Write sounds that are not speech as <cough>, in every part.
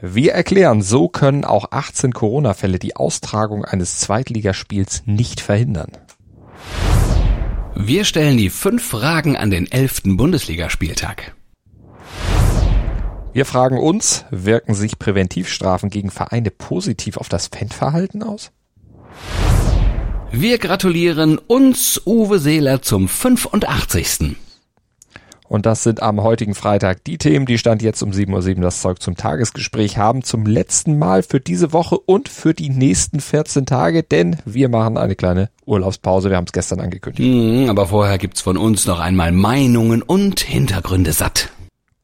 Wir erklären, so können auch 18 Corona-Fälle die Austragung eines Zweitligaspiels nicht verhindern. Wir stellen die fünf Fragen an den 11. Bundesligaspieltag. Wir fragen uns, wirken sich Präventivstrafen gegen Vereine positiv auf das Fanverhalten aus? Wir gratulieren uns Uwe Seeler zum 85. Und das sind am heutigen Freitag die Themen, die Stand jetzt um 7.07 Uhr das Zeug zum Tagesgespräch haben. Zum letzten Mal für diese Woche und für die nächsten 14 Tage, denn wir machen eine kleine Urlaubspause. Wir haben es gestern angekündigt. Mhm, aber vorher gibt's von uns noch einmal Meinungen und Hintergründe satt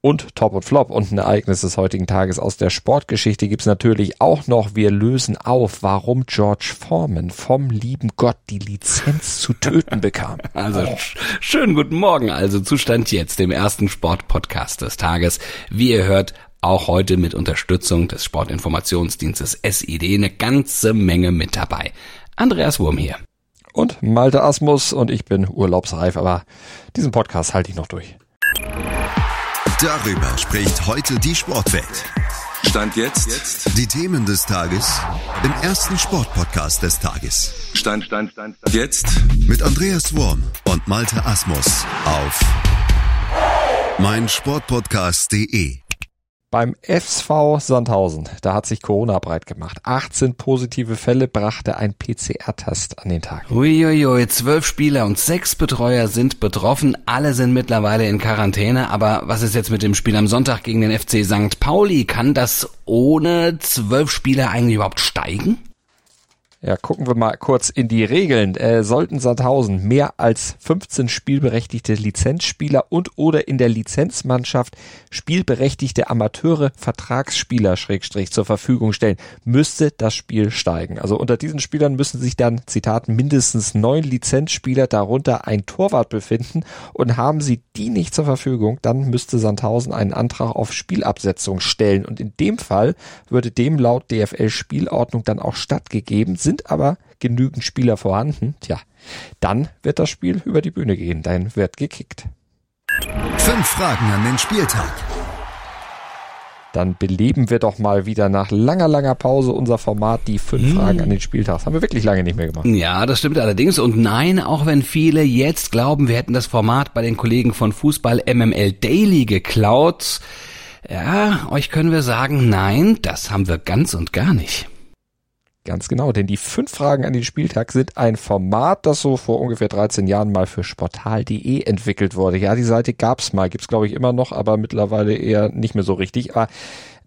und Top und Flop und ein Ereignis des heutigen Tages aus der Sportgeschichte gibt's natürlich auch noch. Wir lösen auf, warum George Foreman vom lieben Gott die Lizenz zu töten bekam. <laughs> Also oh. schönen guten Morgen, also Zustand jetzt, dem ersten Sportpodcast des Tages. Wie ihr hört, auch heute mit Unterstützung des Sportinformationsdienstes SID eine ganze Menge mit dabei. Andreas Wurm hier. Und Malte Asmus und ich bin urlaubsreif, aber diesen Podcast halte ich noch durch. Darüber spricht heute die Sportwelt. Stand jetzt. jetzt. Die Themen des Tages im ersten Sportpodcast des Tages. Stand, Stand, Stand, Stand. Jetzt. Mit Andreas Worm und Malte Asmus auf meinsportpodcast.de. Beim SV Sandhausen, da hat sich Corona breit gemacht. 18 positive Fälle brachte ein PCR-Test an den Tag. Uiuiui, zwölf Spieler und sechs Betreuer sind betroffen. Alle sind mittlerweile in Quarantäne. Aber was ist jetzt mit dem Spiel am Sonntag gegen den FC St. Pauli? Kann das ohne zwölf Spieler eigentlich überhaupt steigen? Ja, gucken wir mal kurz in die Regeln. Äh, sollten Sandhausen mehr als 15 spielberechtigte Lizenzspieler und oder in der Lizenzmannschaft spielberechtigte Amateure Vertragsspieler Schrägstrich zur Verfügung stellen, müsste das Spiel steigen. Also unter diesen Spielern müssen sich dann, Zitat, mindestens neun Lizenzspieler, darunter ein Torwart befinden und haben sie die nicht zur Verfügung, dann müsste Sandhausen einen Antrag auf Spielabsetzung stellen und in dem Fall würde dem laut DFL Spielordnung dann auch stattgegeben, sind sind aber genügend Spieler vorhanden, tja, dann wird das Spiel über die Bühne gehen, dann wird gekickt. Fünf Fragen an den Spieltag. Dann beleben wir doch mal wieder nach langer, langer Pause unser Format, die fünf hm. Fragen an den Spieltag. Das haben wir wirklich lange nicht mehr gemacht. Ja, das stimmt allerdings. Und nein, auch wenn viele jetzt glauben, wir hätten das Format bei den Kollegen von Fußball MML Daily geklaut. Ja, euch können wir sagen, nein, das haben wir ganz und gar nicht. Ganz genau, denn die fünf Fragen an den Spieltag sind ein Format, das so vor ungefähr 13 Jahren mal für sportal.de entwickelt wurde. Ja, die Seite gab's mal, gibt's glaube ich immer noch, aber mittlerweile eher nicht mehr so richtig. Aber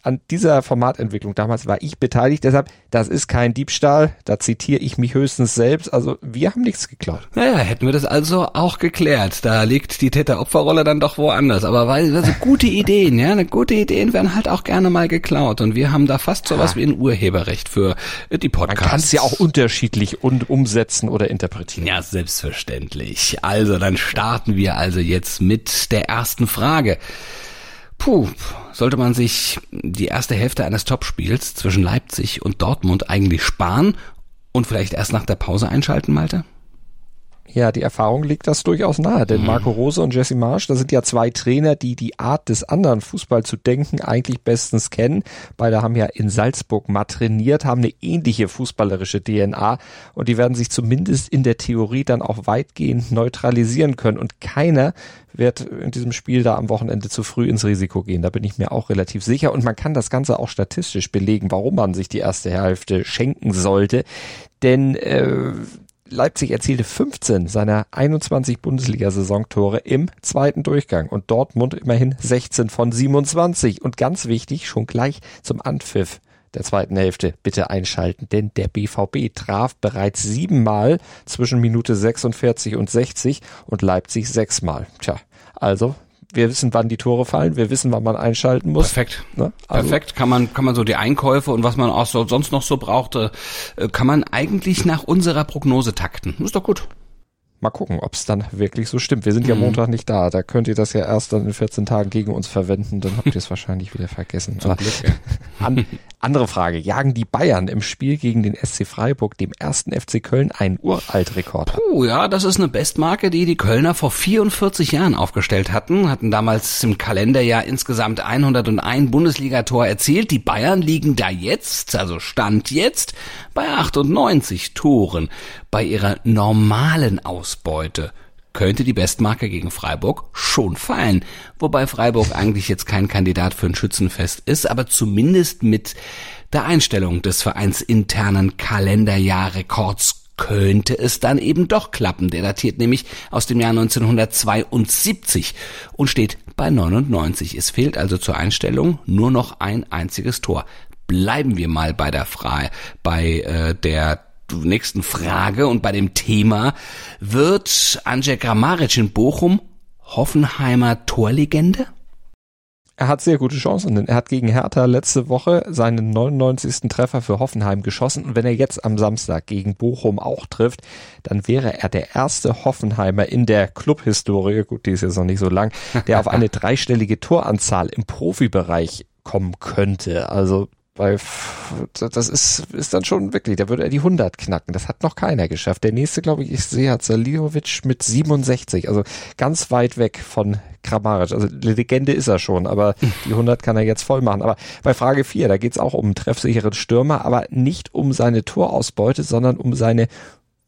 an dieser Formatentwicklung damals war ich beteiligt. Deshalb, das ist kein Diebstahl. Da zitiere ich mich höchstens selbst. Also wir haben nichts geklaut. Naja, hätten wir das also auch geklärt. Da liegt die Täter-Opfer-Rolle dann doch woanders. Aber weil also gute Ideen, ja, eine gute Ideen werden halt auch gerne mal geklaut. Und wir haben da fast sowas ja. wie ein Urheberrecht für die Podcasts. Man kann es ja auch unterschiedlich und umsetzen oder interpretieren. Ja, selbstverständlich. Also dann starten wir also jetzt mit der ersten Frage. Puh, sollte man sich die erste Hälfte eines Topspiels zwischen Leipzig und Dortmund eigentlich sparen und vielleicht erst nach der Pause einschalten, Malte? Ja, die Erfahrung liegt das durchaus nahe, denn mhm. Marco Rose und Jesse Marsch, das sind ja zwei Trainer, die die Art des anderen Fußball zu denken eigentlich bestens kennen. Beide haben ja in Salzburg mal trainiert, haben eine ähnliche fußballerische DNA und die werden sich zumindest in der Theorie dann auch weitgehend neutralisieren können und keiner wird in diesem Spiel da am Wochenende zu früh ins Risiko gehen. Da bin ich mir auch relativ sicher und man kann das Ganze auch statistisch belegen, warum man sich die erste Hälfte schenken sollte. Denn äh, Leipzig erzielte 15 seiner 21 Bundesliga-Saisontore im zweiten Durchgang und Dortmund immerhin 16 von 27. Und ganz wichtig, schon gleich zum Anpfiff der zweiten Hälfte bitte einschalten, denn der BVB traf bereits siebenmal zwischen Minute 46 und 60 und Leipzig sechsmal. Tja, also wir wissen, wann die Tore fallen, wir wissen, wann man einschalten muss. Perfekt. Ne? Also Perfekt. Kann man, kann man so die Einkäufe und was man auch so, sonst noch so brauchte, äh, kann man eigentlich nach unserer Prognose takten. Ist doch gut. Mal gucken, ob es dann wirklich so stimmt. Wir sind ja mhm. Montag nicht da. Da könnt ihr das ja erst dann in 14 Tagen gegen uns verwenden. Dann habt ihr es <laughs> wahrscheinlich wieder vergessen. Zum Glück, ja. <laughs> an, Andere Frage. Jagen die Bayern im Spiel gegen den SC Freiburg, dem ersten FC Köln, einen Uraltrekord? Puh, ja, das ist eine Bestmarke, die die Kölner vor 44 Jahren aufgestellt hatten. Hatten damals im Kalenderjahr insgesamt 101 Bundesligator erzielt. Die Bayern liegen da jetzt, also Stand jetzt, bei 98 Toren bei ihrer normalen Ausbeute könnte die Bestmarke gegen Freiburg schon fallen. Wobei Freiburg eigentlich jetzt kein Kandidat für ein Schützenfest ist, aber zumindest mit der Einstellung des vereinsinternen Kalenderjahrrekords könnte es dann eben doch klappen. Der datiert nämlich aus dem Jahr 1972 und steht bei 99. Es fehlt also zur Einstellung nur noch ein einziges Tor. Bleiben wir mal bei der Frage, bei äh, der nächsten Frage und bei dem Thema wird Andrzej Kramaric in Bochum Hoffenheimer Torlegende? Er hat sehr gute Chancen, denn er hat gegen Hertha letzte Woche seinen 99. Treffer für Hoffenheim geschossen und wenn er jetzt am Samstag gegen Bochum auch trifft, dann wäre er der erste Hoffenheimer in der Clubhistorie, gut, die ist jetzt noch nicht so lang, der auf eine <laughs> dreistellige Toranzahl im Profibereich kommen könnte. Also weil das ist, ist dann schon wirklich, da würde er die 100 knacken. Das hat noch keiner geschafft. Der nächste, glaube ich, ich sehe, hat Saliovic mit 67. Also ganz weit weg von Kramaric. Also Legende ist er schon, aber die 100 kann er jetzt voll machen. Aber bei Frage 4, da geht es auch um treffsicheren Stürmer, aber nicht um seine Torausbeute, sondern um seine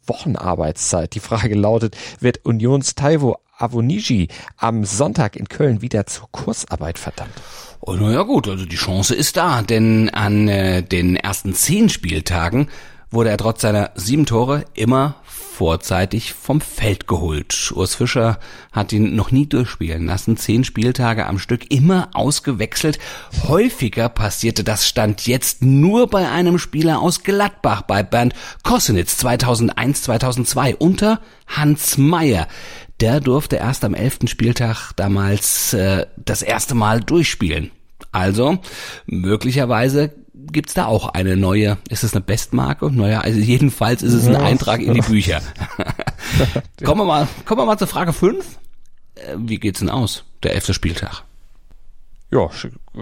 Wochenarbeitszeit. Die Frage lautet, wird Unions Taiwo Avoniji am Sonntag in Köln wieder zur Kursarbeit verdammt? Oh, naja gut, also die Chance ist da, denn an äh, den ersten zehn Spieltagen wurde er trotz seiner sieben Tore immer vorzeitig vom Feld geholt. Urs Fischer hat ihn noch nie durchspielen lassen, zehn Spieltage am Stück immer ausgewechselt. Häufiger passierte das Stand jetzt nur bei einem Spieler aus Gladbach, bei Bernd Kossenitz 2001, 2002 unter Hans Meyer der durfte erst am elften Spieltag damals äh, das erste Mal durchspielen. Also möglicherweise gibt's da auch eine neue, ist es eine Bestmarke? Naja, also jedenfalls ist es ein Eintrag in die <laughs> Bücher. kommen wir mal, kommen wir mal zur Frage 5. Äh, wie geht's denn aus, der elfte Spieltag? Ja,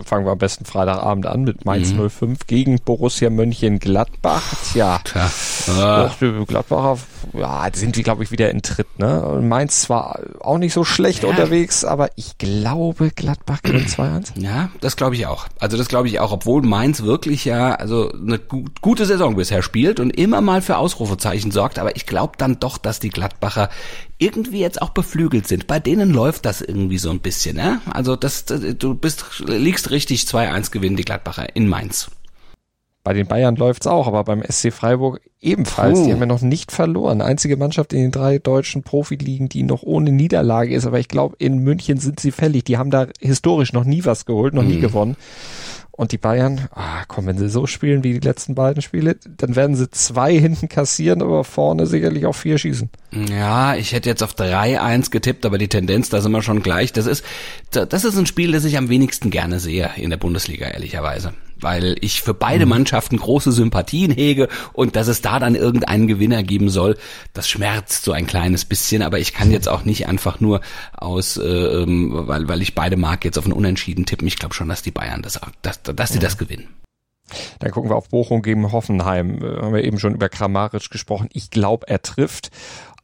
fangen wir am besten Freitagabend an mit Mainz mhm. 05 gegen Borussia Mönchengladbach. Tja, Tja. Ah. die Gladbacher ja, sind wir, glaube ich, wieder in Tritt. Ne? Und Mainz zwar auch nicht so schlecht ja. unterwegs, aber ich glaube, Gladbach gewinnt <clears throat> 2-1. Ja, das glaube ich auch. Also das glaube ich auch, obwohl Mainz wirklich ja also eine gut, gute Saison bisher spielt und immer mal für Ausrufezeichen sorgt. Aber ich glaube dann doch, dass die Gladbacher irgendwie jetzt auch beflügelt sind. Bei denen läuft das irgendwie so ein bisschen. Ne? Also das, du bist liegst richtig 2-1 gewinnen die Gladbacher in Mainz. Bei den Bayern läuft's auch, aber beim SC Freiburg ebenfalls. Puh. Die haben ja noch nicht verloren. Einzige Mannschaft in den drei deutschen Profiligen, die noch ohne Niederlage ist. Aber ich glaube, in München sind sie fällig. Die haben da historisch noch nie was geholt, noch mhm. nie gewonnen. Und die Bayern, ah, komm, wenn sie so spielen wie die letzten beiden Spiele, dann werden sie zwei hinten kassieren, aber vorne sicherlich auch vier schießen. Ja, ich hätte jetzt auf 3-1 getippt, aber die Tendenz, da sind wir schon gleich. Das ist, das ist ein Spiel, das ich am wenigsten gerne sehe in der Bundesliga, ehrlicherweise weil ich für beide mhm. Mannschaften große Sympathien hege und dass es da dann irgendeinen Gewinner geben soll, das schmerzt so ein kleines bisschen, aber ich kann jetzt auch nicht einfach nur aus, äh, ähm, weil, weil ich beide mag, jetzt auf ein Unentschieden tippen. Ich glaube schon, dass die Bayern das, dass, dass die das gewinnen. Dann gucken wir auf Bochum gegen Hoffenheim. Äh, haben wir eben schon über Kramaric gesprochen. Ich glaube, er trifft,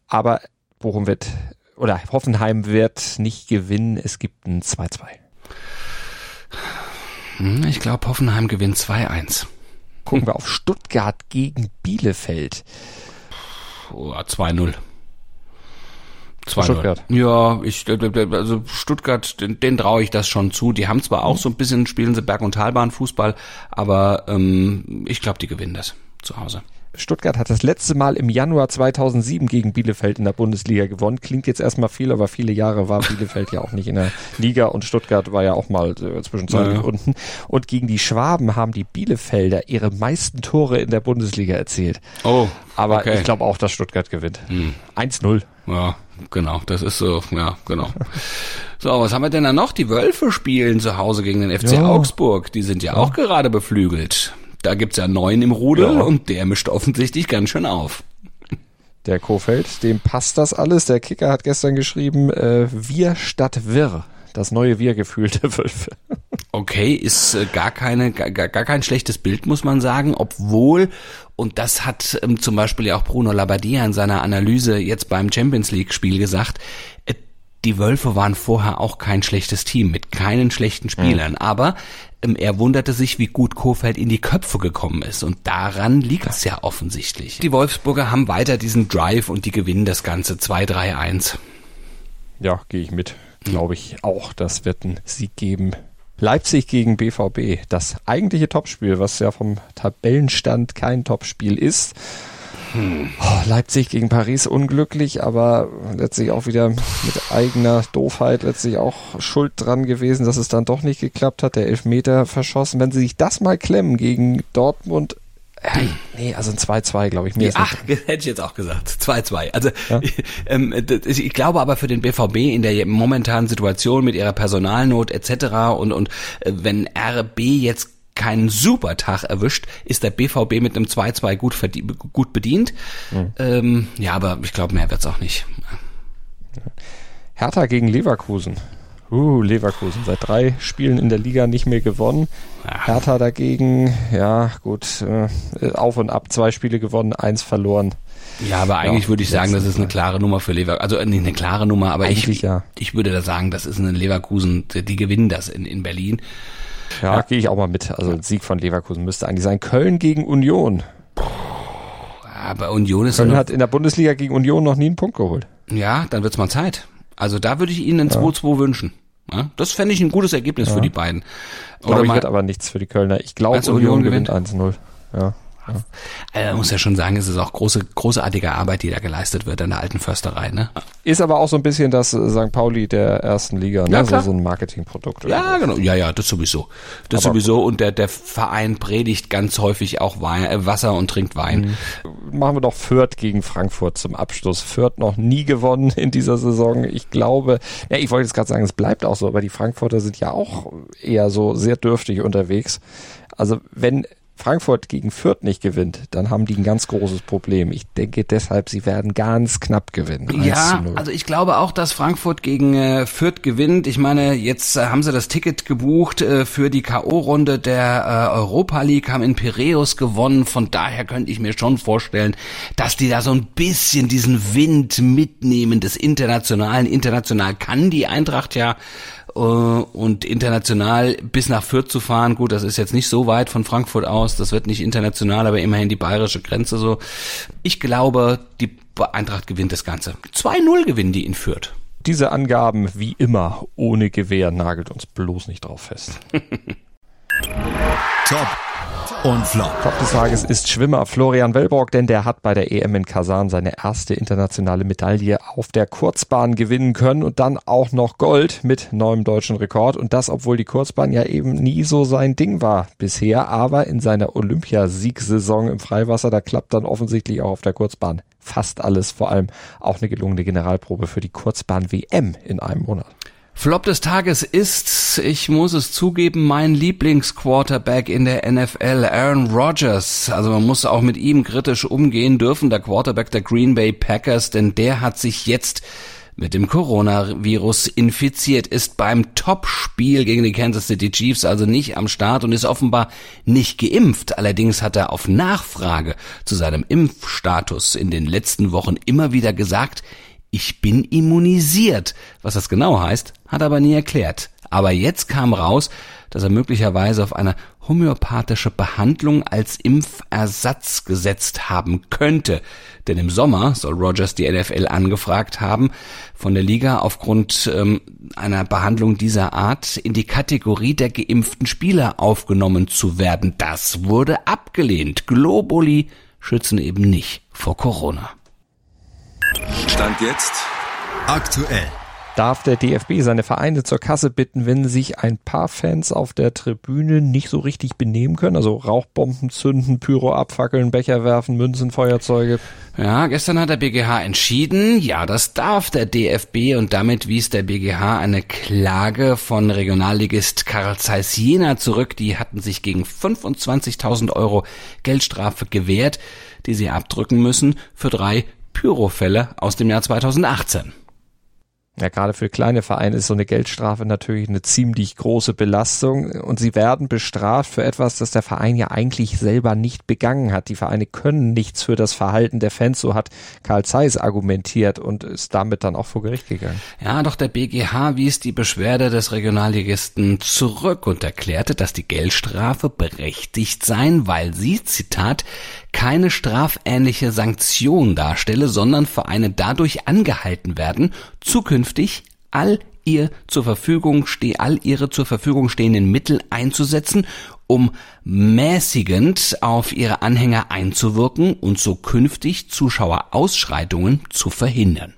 aber Bochum wird oder Hoffenheim wird nicht gewinnen. Es gibt ein 2-2. Hm, ich glaube, Hoffenheim gewinnt 2-1. Gucken wir auf Stuttgart gegen Bielefeld. Oh, 2-0. Stuttgart. Ja, ich, also Stuttgart, den, den traue ich das schon zu. Die haben zwar auch so ein bisschen, spielen sie Berg- und Talbahn-Fußball, aber ähm, ich glaube, die gewinnen das zu Hause. Stuttgart hat das letzte Mal im Januar 2007 gegen Bielefeld in der Bundesliga gewonnen. Klingt jetzt erstmal viel, aber viele Jahre war Bielefeld ja auch nicht in der Liga und Stuttgart war ja auch mal äh, zwischenzeitlich naja. unten. Und gegen die Schwaben haben die Bielefelder ihre meisten Tore in der Bundesliga erzielt. Oh. Aber okay. ich glaube auch, dass Stuttgart gewinnt. Hm. 1-0. Ja, genau. Das ist so, ja, genau. So, was haben wir denn da noch? Die Wölfe spielen zu Hause gegen den FC ja. Augsburg. Die sind ja, ja. auch gerade beflügelt. Da gibt's ja neun im Rudel ja. und der mischt offensichtlich ganz schön auf. Der Kofeld, dem passt das alles. Der Kicker hat gestern geschrieben, äh, wir statt wir. Das neue Wir-Gefühl der Wölfe. Okay, ist äh, gar keine, gar, gar kein schlechtes Bild, muss man sagen, obwohl, und das hat ähm, zum Beispiel ja auch Bruno Labbadia in seiner Analyse jetzt beim Champions League Spiel gesagt, äh, die Wölfe waren vorher auch kein schlechtes Team mit keinen schlechten Spielern, mhm. aber er wunderte sich, wie gut Kofeld in die Köpfe gekommen ist und daran liegt es ja offensichtlich. Die Wolfsburger haben weiter diesen Drive und die gewinnen das Ganze 2-3-1. Ja, gehe ich mit. Glaube ich auch, das wird ein Sieg geben. Leipzig gegen BVB, das eigentliche Topspiel, was ja vom Tabellenstand kein Topspiel ist. Hm. Leipzig gegen Paris unglücklich, aber letztlich auch wieder mit eigener Doofheit letztlich auch schuld dran gewesen, dass es dann doch nicht geklappt hat. Der Elfmeter verschossen. Wenn sie sich das mal klemmen gegen Dortmund, äh, nee, also ein 2-2, glaube ich. Mir ja, ach, <laughs> hätte ich jetzt auch gesagt. 2-2. Also ja? <laughs> ähm, ich glaube aber für den BVB in der momentanen Situation mit ihrer Personalnot etc. und, und äh, wenn RB jetzt keinen super Tag erwischt, ist der BVB mit einem 2-2 gut, gut bedient. Mhm. Ähm, ja, aber ich glaube, mehr wird's auch nicht. Hertha gegen Leverkusen. Uh, Leverkusen seit drei Spielen in der Liga nicht mehr gewonnen. Ach. Hertha dagegen, ja gut, äh, auf und ab, zwei Spiele gewonnen, eins verloren. Ja, aber eigentlich ja, würde ich sagen, das ist eine klare Nummer für Leverkusen. Also nicht eine klare Nummer, aber ich, ja. ich würde da sagen, das ist eine Leverkusen, die gewinnen das in, in Berlin. Ja, ja. gehe ich auch mal mit. Also Sieg von Leverkusen müsste eigentlich sein. Köln gegen Union. Aber Union ist Köln hat in der Bundesliga gegen Union noch nie einen Punkt geholt. Ja, dann wird's mal Zeit. Also da würde ich Ihnen ein 2-2 wünschen. Ja, das fände ich ein gutes Ergebnis ja. für die beiden. Oder ich wird aber nichts für die Kölner. Ich glaube, Union, Union gewinnt 1-0. Ja. Ja. Also, man muss ja schon sagen, es ist auch große, großartige Arbeit, die da geleistet wird an der alten Försterei. Ne? Ist aber auch so ein bisschen das äh, St. Pauli der ersten Liga, ne? Ja, so, so ein Marketingprodukt. Ja, genau. Ja, ja, das sowieso. Das aber sowieso. Und der, der Verein predigt ganz häufig auch Wein, äh, Wasser und trinkt Wein. Mhm. Machen wir doch Fürth gegen Frankfurt zum Abschluss. Fürth noch nie gewonnen in dieser Saison. Ich glaube, ja, ich wollte jetzt gerade sagen, es bleibt auch so, aber die Frankfurter sind ja auch eher so sehr dürftig unterwegs. Also wenn Frankfurt gegen Fürth nicht gewinnt, dann haben die ein ganz großes Problem. Ich denke deshalb, sie werden ganz knapp gewinnen. Ja, also ich glaube auch, dass Frankfurt gegen äh, Fürth gewinnt. Ich meine, jetzt äh, haben sie das Ticket gebucht äh, für die K.O.-Runde der äh, Europa League, haben in Piräus gewonnen. Von daher könnte ich mir schon vorstellen, dass die da so ein bisschen diesen Wind mitnehmen des Internationalen. International kann die Eintracht ja und international bis nach Fürth zu fahren, gut, das ist jetzt nicht so weit von Frankfurt aus, das wird nicht international, aber immerhin die bayerische Grenze so. Ich glaube, die Eintracht gewinnt das Ganze. 2-0 gewinnen die in Fürth. Diese Angaben, wie immer, ohne Gewehr, nagelt uns bloß nicht drauf fest. <laughs> Top und Flop. Top des Tages ist Schwimmer Florian Wellbrock, denn der hat bei der EM in Kasan seine erste internationale Medaille auf der Kurzbahn gewinnen können und dann auch noch Gold mit neuem deutschen Rekord. Und das, obwohl die Kurzbahn ja eben nie so sein Ding war bisher. Aber in seiner Olympiasiegsaison im Freiwasser, da klappt dann offensichtlich auch auf der Kurzbahn fast alles. Vor allem auch eine gelungene Generalprobe für die Kurzbahn WM in einem Monat. Flop des Tages ist, ich muss es zugeben, mein Lieblingsquarterback in der NFL, Aaron Rodgers. Also man muss auch mit ihm kritisch umgehen dürfen, der Quarterback der Green Bay Packers, denn der hat sich jetzt mit dem Coronavirus infiziert, ist beim Topspiel gegen die Kansas City Chiefs also nicht am Start und ist offenbar nicht geimpft. Allerdings hat er auf Nachfrage zu seinem Impfstatus in den letzten Wochen immer wieder gesagt, ich bin immunisiert. Was das genau heißt, hat er aber nie erklärt. Aber jetzt kam raus, dass er möglicherweise auf eine homöopathische Behandlung als Impfersatz gesetzt haben könnte. Denn im Sommer soll Rogers die NFL angefragt haben, von der Liga aufgrund ähm, einer Behandlung dieser Art in die Kategorie der geimpften Spieler aufgenommen zu werden. Das wurde abgelehnt. Globuli schützen eben nicht vor Corona. Stand jetzt aktuell. Darf der DFB seine Vereine zur Kasse bitten, wenn sich ein paar Fans auf der Tribüne nicht so richtig benehmen können? Also Rauchbomben zünden, Pyro abfackeln, Becher werfen, Münzen, Feuerzeuge. Ja, gestern hat der BGH entschieden, ja, das darf der DFB und damit wies der BGH eine Klage von Regionalligist Karl Zeiss Jena zurück. Die hatten sich gegen 25.000 Euro Geldstrafe gewehrt, die sie abdrücken müssen für drei Pyrofälle aus dem Jahr 2018. Ja, gerade für kleine Vereine ist so eine Geldstrafe natürlich eine ziemlich große Belastung und sie werden bestraft für etwas, das der Verein ja eigentlich selber nicht begangen hat. Die Vereine können nichts für das Verhalten der Fans, so hat Karl Zeiss argumentiert und ist damit dann auch vor Gericht gegangen. Ja, doch der BGH wies die Beschwerde des Regionalligisten zurück und erklärte, dass die Geldstrafe berechtigt sein, weil sie, Zitat, keine strafähnliche Sanktion darstelle, sondern Vereine dadurch angehalten werden, zukünftig all ihr zur Verfügung ste all ihre zur Verfügung stehenden Mittel einzusetzen, um mäßigend auf ihre Anhänger einzuwirken und so künftig Zuschauerausschreitungen zu verhindern.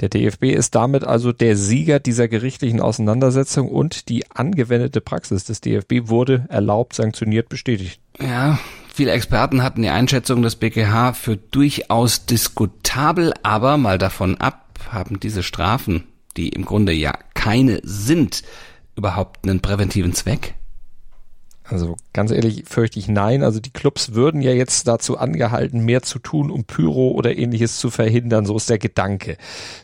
Der DFB ist damit also der Sieger dieser gerichtlichen Auseinandersetzung und die angewendete Praxis des DFB wurde erlaubt, sanktioniert, bestätigt. Ja, Viele Experten hatten die Einschätzung des BGH für durchaus diskutabel, aber mal davon ab, haben diese Strafen, die im Grunde ja keine sind, überhaupt einen präventiven Zweck? Also ganz ehrlich fürchte ich nein. Also die Clubs würden ja jetzt dazu angehalten, mehr zu tun, um Pyro oder ähnliches zu verhindern. So ist der Gedanke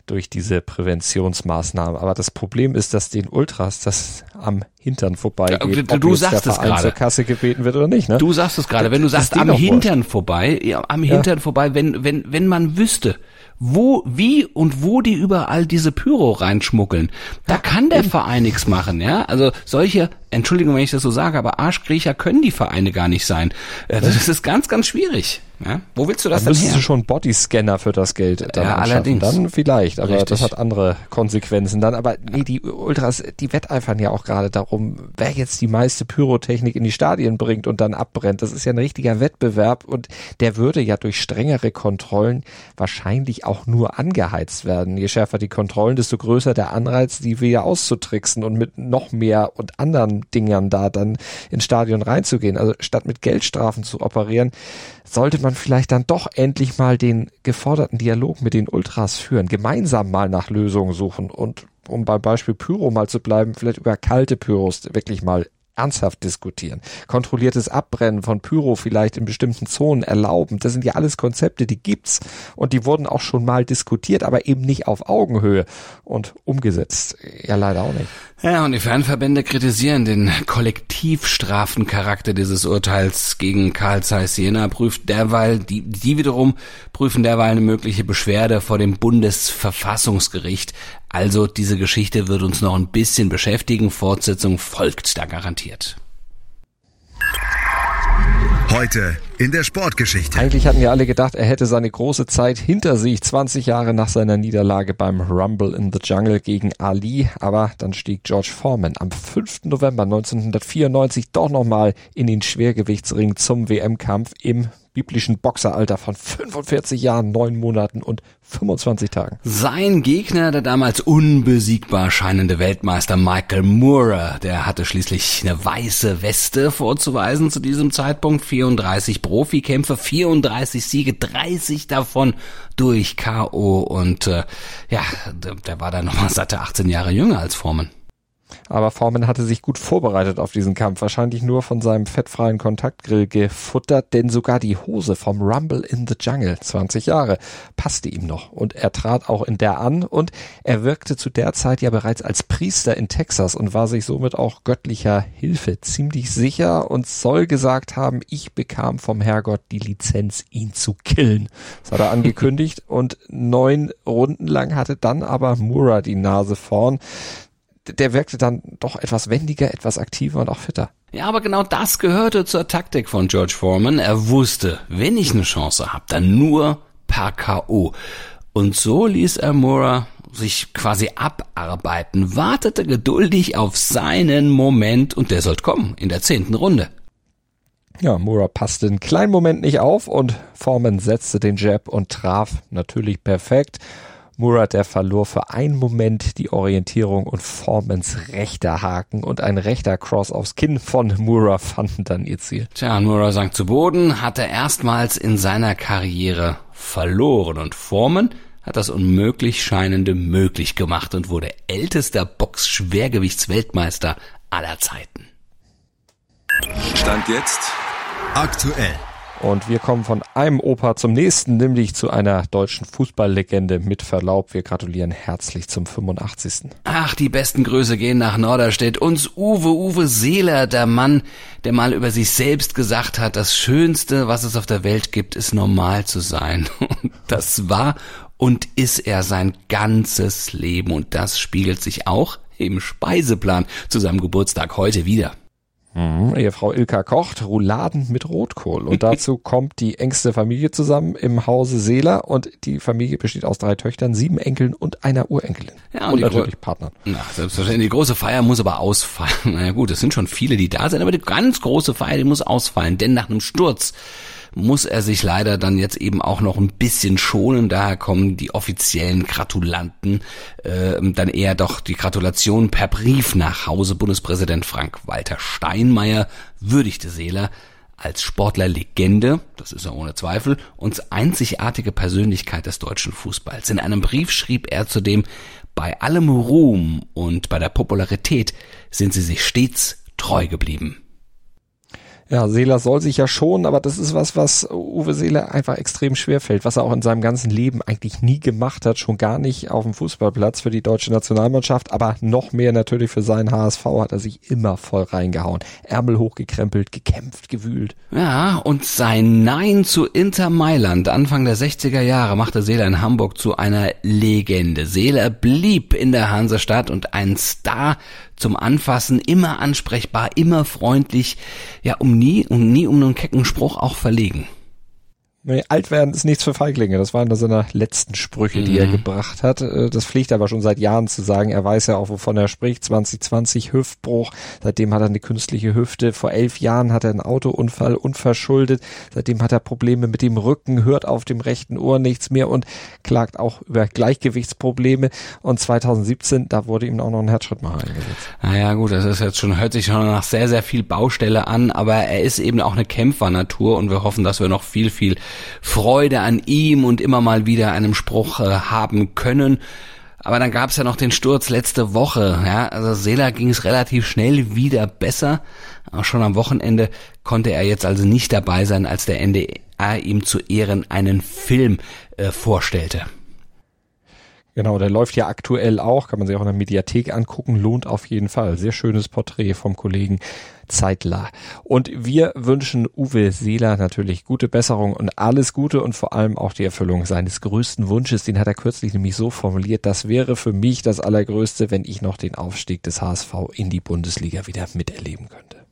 durch diese Präventionsmaßnahmen. Aber das Problem ist, dass den Ultras das am Hintern vorbeigeht. Ja, du, du sagst es gerade. zur Kasse gebeten wird oder nicht. Ne? Du sagst es gerade. Wenn du sagst am Hintern vorbei, ja, am Hintern ja. vorbei, wenn wenn wenn man wüsste, wo, wie und wo die überall diese Pyro reinschmuggeln. Da kann der Verein nichts machen, ja. Also solche, Entschuldigung, wenn ich das so sage, aber Arschkriecher können die Vereine gar nicht sein. Also das ist ganz, ganz schwierig. Ja? Wo willst du das dann denn her? du schon Bodyscanner für das Geld dann ja, allerdings. Dann vielleicht, aber Richtig. das hat andere Konsequenzen dann. Aber nee, die Ultras, die wetteifern ja auch gerade darum, wer jetzt die meiste Pyrotechnik in die Stadien bringt und dann abbrennt. Das ist ja ein richtiger Wettbewerb und der würde ja durch strengere Kontrollen wahrscheinlich auch nur angeheizt werden. Je schärfer die Kontrollen, desto größer der Anreiz, die wieder auszutricksen und mit noch mehr und anderen Dingern da dann ins Stadion reinzugehen. Also statt mit Geldstrafen zu operieren, sollte man vielleicht dann doch endlich mal den geforderten Dialog mit den Ultras führen, gemeinsam mal nach Lösungen suchen und um beim Beispiel Pyro mal zu bleiben, vielleicht über kalte Pyros wirklich mal ernsthaft diskutieren. Kontrolliertes Abbrennen von Pyro vielleicht in bestimmten Zonen erlauben. Das sind ja alles Konzepte, die gibt's und die wurden auch schon mal diskutiert, aber eben nicht auf Augenhöhe und umgesetzt. Ja, leider auch nicht. Ja, und die Fernverbände kritisieren den Kollektivstrafencharakter dieses Urteils gegen Karl Zeiss Jena, prüft derweil, die, die wiederum prüfen derweil eine mögliche Beschwerde vor dem Bundesverfassungsgericht. Also diese Geschichte wird uns noch ein bisschen beschäftigen. Fortsetzung folgt da garantiert. Heute in der Sportgeschichte. Eigentlich hatten ja alle gedacht, er hätte seine große Zeit hinter sich, 20 Jahre nach seiner Niederlage beim Rumble in the Jungle gegen Ali. Aber dann stieg George Foreman am 5. November 1994 doch nochmal in den Schwergewichtsring zum WM-Kampf im biblischen Boxeralter von 45 Jahren, 9 Monaten und 25 Tagen. Sein Gegner, der damals unbesiegbar scheinende Weltmeister Michael Moore, der hatte schließlich eine weiße Weste vorzuweisen zu diesem Zeitpunkt. 34 Profikämpfe, 34 Siege, 30 davon durch K.O. Und äh, ja, der, der war dann nochmal satte 18 Jahre jünger als Foreman. Aber Foreman hatte sich gut vorbereitet auf diesen Kampf, wahrscheinlich nur von seinem fettfreien Kontaktgrill gefuttert, denn sogar die Hose vom Rumble in the Jungle, 20 Jahre, passte ihm noch. Und er trat auch in der an und er wirkte zu der Zeit ja bereits als Priester in Texas und war sich somit auch göttlicher Hilfe ziemlich sicher und soll gesagt haben, ich bekam vom Herrgott die Lizenz, ihn zu killen. Das hat er angekündigt und neun Runden lang hatte dann aber Mura die Nase vorn der wirkte dann doch etwas wendiger, etwas aktiver und auch fitter. Ja, aber genau das gehörte zur Taktik von George Foreman. Er wusste, wenn ich eine Chance habe, dann nur per K.O. Und so ließ er Mura sich quasi abarbeiten, wartete geduldig auf seinen Moment und der sollte kommen in der zehnten Runde. Ja, Mura passte einen kleinen Moment nicht auf und Foreman setzte den Jab und traf natürlich perfekt. Murat, der verlor für einen Moment die Orientierung und Formans rechter Haken und ein rechter Cross aufs Kinn von Mura fanden dann ihr Ziel. Tja, Mura sank zu Boden, hatte erstmals in seiner Karriere verloren und Forman hat das unmöglich Scheinende möglich gemacht und wurde ältester Box-Schwergewichtsweltmeister aller Zeiten. Stand jetzt aktuell. Und wir kommen von einem Opa zum nächsten, nämlich zu einer deutschen Fußballlegende. Mit Verlaub, wir gratulieren herzlich zum 85. Ach, die besten Grüße gehen nach Norderstedt. Uns Uwe Uwe Seeler, der Mann, der mal über sich selbst gesagt hat, das Schönste, was es auf der Welt gibt, ist normal zu sein. <laughs> Und das war und ist er sein ganzes Leben. Und das spiegelt sich auch im Speiseplan zu seinem Geburtstag heute wieder. Mhm. Ehefrau Ilka kocht Rouladen mit Rotkohl. Und dazu <laughs> kommt die engste Familie zusammen im Hause Seeler. Und die Familie besteht aus drei Töchtern, sieben Enkeln und einer Urenkelin. Ja, und, und natürlich Partnern. Na, selbstverständlich. Die große Feier muss aber ausfallen. <laughs> Naja gut, es sind schon viele, die da sind, aber die ganz große Feier, die muss ausfallen. Denn nach einem Sturz muss er sich leider dann jetzt eben auch noch ein bisschen schonen. Daher kommen die offiziellen Gratulanten äh, dann eher doch die Gratulation per Brief nach Hause. Bundespräsident Frank-Walter Steinmeier würdigte Seeler als Sportlerlegende, das ist er ohne Zweifel, und einzigartige Persönlichkeit des deutschen Fußballs. In einem Brief schrieb er zudem, bei allem Ruhm und bei der Popularität sind sie sich stets treu geblieben. Ja, Seeler soll sich ja schon, aber das ist was, was Uwe Seeler einfach extrem schwer fällt, was er auch in seinem ganzen Leben eigentlich nie gemacht hat, schon gar nicht auf dem Fußballplatz für die deutsche Nationalmannschaft, aber noch mehr natürlich für seinen HSV hat er sich immer voll reingehauen. Ärmel hochgekrempelt, gekämpft, gewühlt. Ja, und sein Nein zu Inter Mailand Anfang der 60er Jahre machte Seeler in Hamburg zu einer Legende. Seeler blieb in der Hansestadt und ein Star zum Anfassen, immer ansprechbar, immer freundlich, ja, um nie, um nie um einen kecken Spruch auch verlegen. Nee, alt werden ist nichts für Feiglinge. Das waren da seine letzten Sprüche, die mhm. er gebracht hat. Äh, das pflegt er aber schon seit Jahren zu sagen. Er weiß ja auch, wovon er spricht. 2020 Hüftbruch. Seitdem hat er eine künstliche Hüfte. Vor elf Jahren hat er einen Autounfall unverschuldet. Seitdem hat er Probleme mit dem Rücken, hört auf dem rechten Ohr nichts mehr und klagt auch über Gleichgewichtsprobleme. Und 2017, da wurde ihm auch noch ein Herzschrittmacher eingesetzt. Naja, gut, das ist jetzt schon, hört sich schon nach sehr, sehr viel Baustelle an. Aber er ist eben auch eine Kämpfernatur und wir hoffen, dass wir noch viel, viel Freude an ihm und immer mal wieder einem Spruch äh, haben können. Aber dann gab es ja noch den Sturz letzte Woche. Ja, also Sela ging es relativ schnell wieder besser. Auch schon am Wochenende konnte er jetzt also nicht dabei sein, als der NDR ihm zu Ehren einen Film äh, vorstellte. Genau, der läuft ja aktuell auch, kann man sich auch in der Mediathek angucken, lohnt auf jeden Fall. Sehr schönes Porträt vom Kollegen Zeitler. Und wir wünschen Uwe Seeler natürlich gute Besserung und alles Gute und vor allem auch die Erfüllung seines größten Wunsches. Den hat er kürzlich nämlich so formuliert, das wäre für mich das Allergrößte, wenn ich noch den Aufstieg des HSV in die Bundesliga wieder miterleben könnte.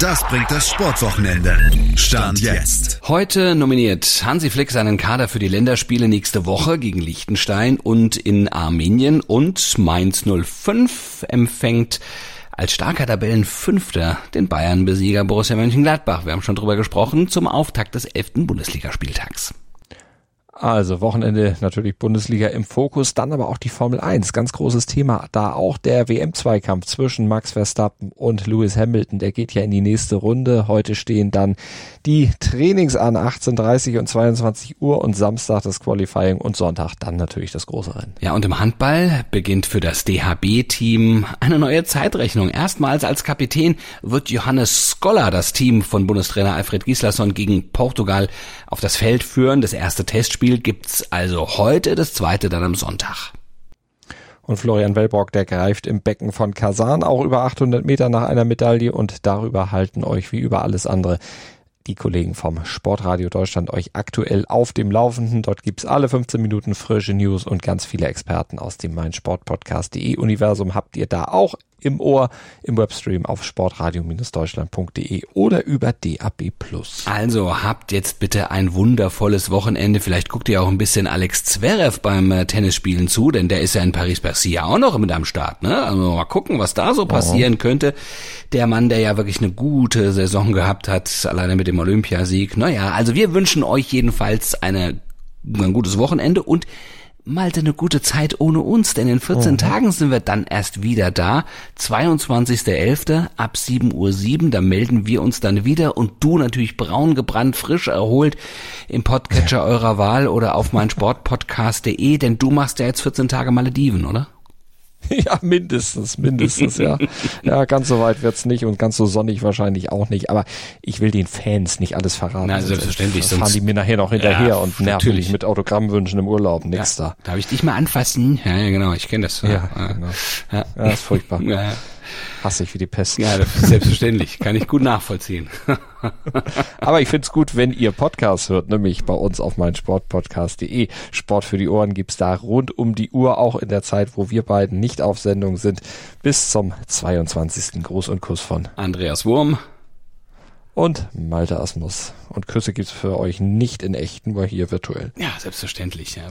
Das bringt das Sportwochenende. Stand jetzt. Heute nominiert Hansi Flick seinen Kader für die Länderspiele nächste Woche gegen Liechtenstein und in Armenien und Mainz 05 empfängt als starker Tabellenfünfter den Bayern-Besieger Borussia Mönchengladbach. Wir haben schon drüber gesprochen zum Auftakt des elften Bundesligaspieltags. Also Wochenende natürlich Bundesliga im Fokus, dann aber auch die Formel 1. Ganz großes Thema. Da auch der WM-Zweikampf zwischen Max Verstappen und Lewis Hamilton. Der geht ja in die nächste Runde. Heute stehen dann die Trainings an 18.30 und 22 Uhr und Samstag das Qualifying und Sonntag dann natürlich das große Rennen. Ja, und im Handball beginnt für das DHB-Team eine neue Zeitrechnung. Erstmals als Kapitän wird Johannes Skoller das Team von Bundestrainer Alfred Gislason gegen Portugal auf das Feld führen. Das erste Testspiel Spiel gibt's also heute, das zweite dann am Sonntag. Und Florian Wellborg, der greift im Becken von Kasan auch über 800 Meter nach einer Medaille und darüber halten euch wie über alles andere die Kollegen vom Sportradio Deutschland euch aktuell auf dem Laufenden. Dort gibt's alle 15 Minuten frische News und ganz viele Experten aus dem meinsportpodcast.de Universum habt ihr da auch im Ohr, im Webstream auf sportradio-deutschland.de oder über DAB+. Also habt jetzt bitte ein wundervolles Wochenende. Vielleicht guckt ihr auch ein bisschen Alex Zverev beim äh, Tennisspielen zu, denn der ist ja in Paris-Bercy auch noch mit am Start. Ne? Also mal gucken, was da so passieren oh. könnte. Der Mann, der ja wirklich eine gute Saison gehabt hat, alleine mit dem Olympiasieg. Naja, also wir wünschen euch jedenfalls eine, ein gutes Wochenende und Malte eine gute Zeit ohne uns, denn in 14 oh. Tagen sind wir dann erst wieder da. 22.11. ab 7.07 Uhr, da melden wir uns dann wieder und du natürlich braun gebrannt, frisch erholt im Podcatcher eurer Wahl oder auf meinsportpodcast.de, denn du machst ja jetzt 14 Tage Malediven, oder? <laughs> Ja, mindestens, mindestens, ja. <laughs> Ja, ganz so weit wird's nicht und ganz so sonnig wahrscheinlich auch nicht. Aber ich will den Fans nicht alles verraten. Na, selbstverständlich. Sonst fahren die mir nachher noch hinterher ja, und nerven mich mit Autogrammwünschen im Urlaub. Nix ja, da. Darf ich dich mal anfassen? Ja, ja genau, ich kenne das. Ja, ja, genau. Ja. ja, ist furchtbar. <laughs> Ja. Hasse ich wie die Pest. Ja, selbstverständlich. Kann ich gut nachvollziehen. <laughs> Aber ich find's gut, wenn ihr Podcasts hört, nämlich bei uns auf meinsportpodcast.de. Sport für die Ohren gibt's da rund um die Uhr, auch in der Zeit, wo wir beiden nicht auf Sendung sind, bis zum 22. Gruß und Kuss von Andreas Wurm und Malte Asmus. Und Küsse gibt's für euch nicht in echten, nur hier virtuell. Ja, selbstverständlich. Ja.